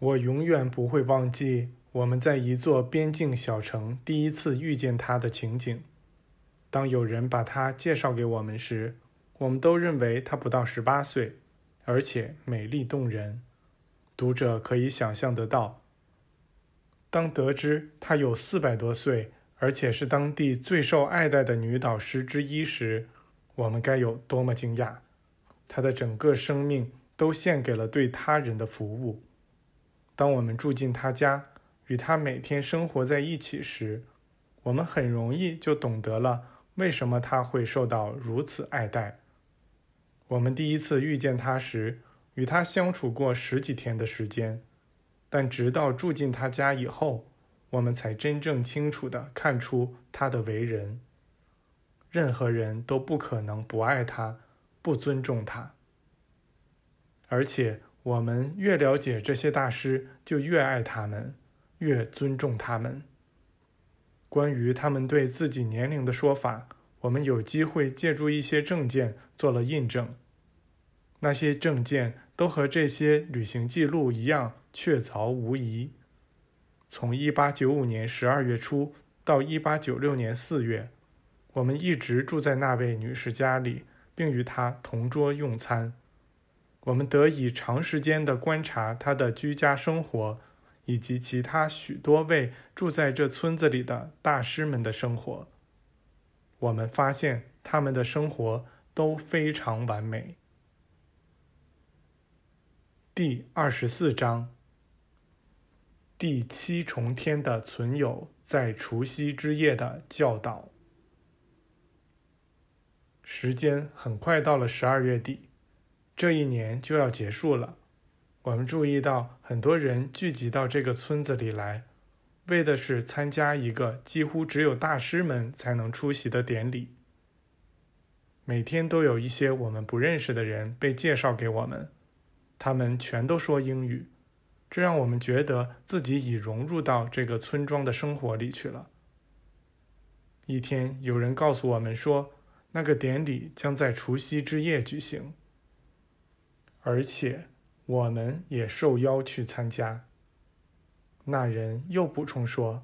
我永远不会忘记我们在一座边境小城第一次遇见他的情景。当有人把他介绍给我们时，我们都认为他不到十八岁，而且美丽动人。读者可以想象得到，当得知他有四百多岁，而且是当地最受爱戴的女导师之一时，我们该有多么惊讶！他的整个生命都献给了对他人的服务。当我们住进他家，与他每天生活在一起时，我们很容易就懂得了为什么他会受到如此爱戴。我们第一次遇见他时，与他相处过十几天的时间，但直到住进他家以后，我们才真正清楚地看出他的为人。任何人都不可能不爱他，不尊重他，而且。我们越了解这些大师，就越爱他们，越尊重他们。关于他们对自己年龄的说法，我们有机会借助一些证件做了印证。那些证件都和这些旅行记录一样确凿无疑。从1895年12月初到1896年4月，我们一直住在那位女士家里，并与她同桌用餐。我们得以长时间的观察他的居家生活，以及其他许多位住在这村子里的大师们的生活。我们发现他们的生活都非常完美。第二十四章：第七重天的存有在除夕之夜的教导。时间很快到了十二月底。这一年就要结束了，我们注意到很多人聚集到这个村子里来，为的是参加一个几乎只有大师们才能出席的典礼。每天都有一些我们不认识的人被介绍给我们，他们全都说英语，这让我们觉得自己已融入到这个村庄的生活里去了。一天，有人告诉我们说，那个典礼将在除夕之夜举行。而且，我们也受邀去参加。那人又补充说：“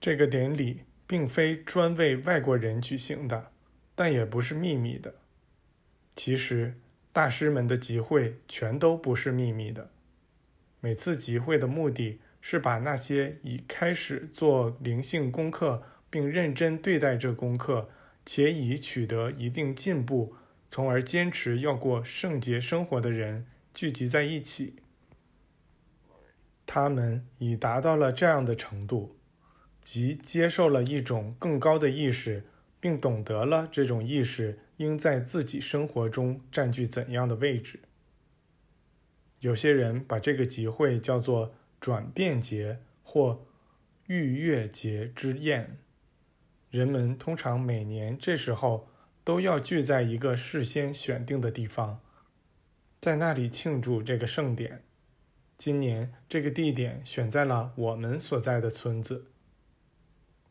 这个典礼并非专为外国人举行的，但也不是秘密的。其实，大师们的集会全都不是秘密的。每次集会的目的是把那些已开始做灵性功课，并认真对待这功课，且已取得一定进步。”从而坚持要过圣洁生活的人聚集在一起，他们已达到了这样的程度，即接受了一种更高的意识，并懂得了这种意识应在自己生活中占据怎样的位置。有些人把这个集会叫做“转变节”或“逾越节之宴”，人们通常每年这时候。都要聚在一个事先选定的地方，在那里庆祝这个盛典。今年这个地点选在了我们所在的村子。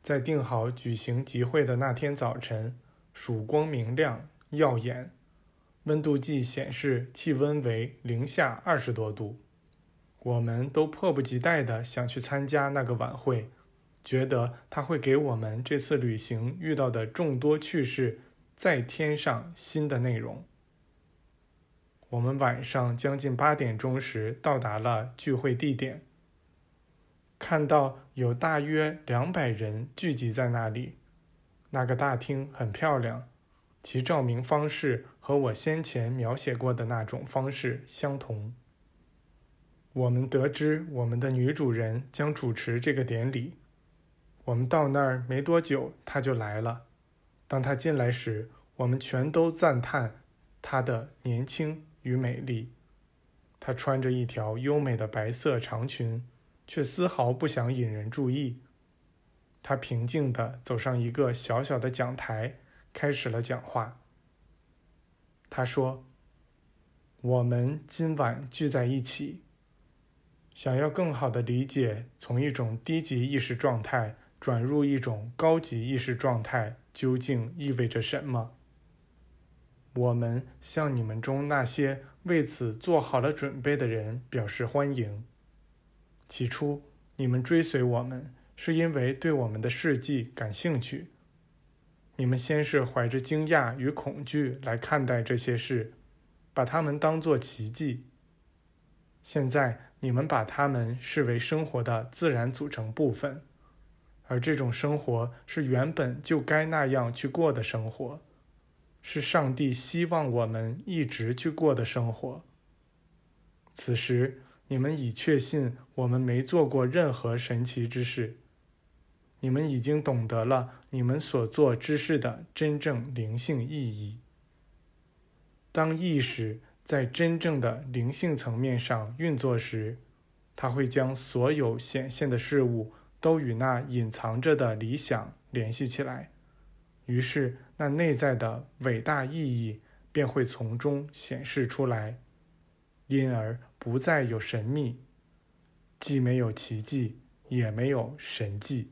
在定好举行集会的那天早晨，曙光明亮耀眼，温度计显示气温为零下二十多度。我们都迫不及待地想去参加那个晚会，觉得它会给我们这次旅行遇到的众多趣事。再添上新的内容。我们晚上将近八点钟时到达了聚会地点，看到有大约两百人聚集在那里。那个大厅很漂亮，其照明方式和我先前描写过的那种方式相同。我们得知我们的女主人将主持这个典礼。我们到那儿没多久，她就来了。当他进来时，我们全都赞叹他的年轻与美丽。他穿着一条优美的白色长裙，却丝毫不想引人注意。他平静地走上一个小小的讲台，开始了讲话。他说：“我们今晚聚在一起，想要更好地理解从一种低级意识状态转入一种高级意识状态。”究竟意味着什么？我们向你们中那些为此做好了准备的人表示欢迎。起初，你们追随我们，是因为对我们的事迹感兴趣。你们先是怀着惊讶与恐惧来看待这些事，把它们当作奇迹。现在，你们把它们视为生活的自然组成部分，而这种生活是原本就该那样去过的生活。是上帝希望我们一直去过的生活。此时，你们已确信我们没做过任何神奇之事。你们已经懂得了你们所做之事的真正灵性意义。当意识在真正的灵性层面上运作时，它会将所有显现的事物都与那隐藏着的理想联系起来。于是，那内在的伟大意义便会从中显示出来，因而不再有神秘，既没有奇迹，也没有神迹。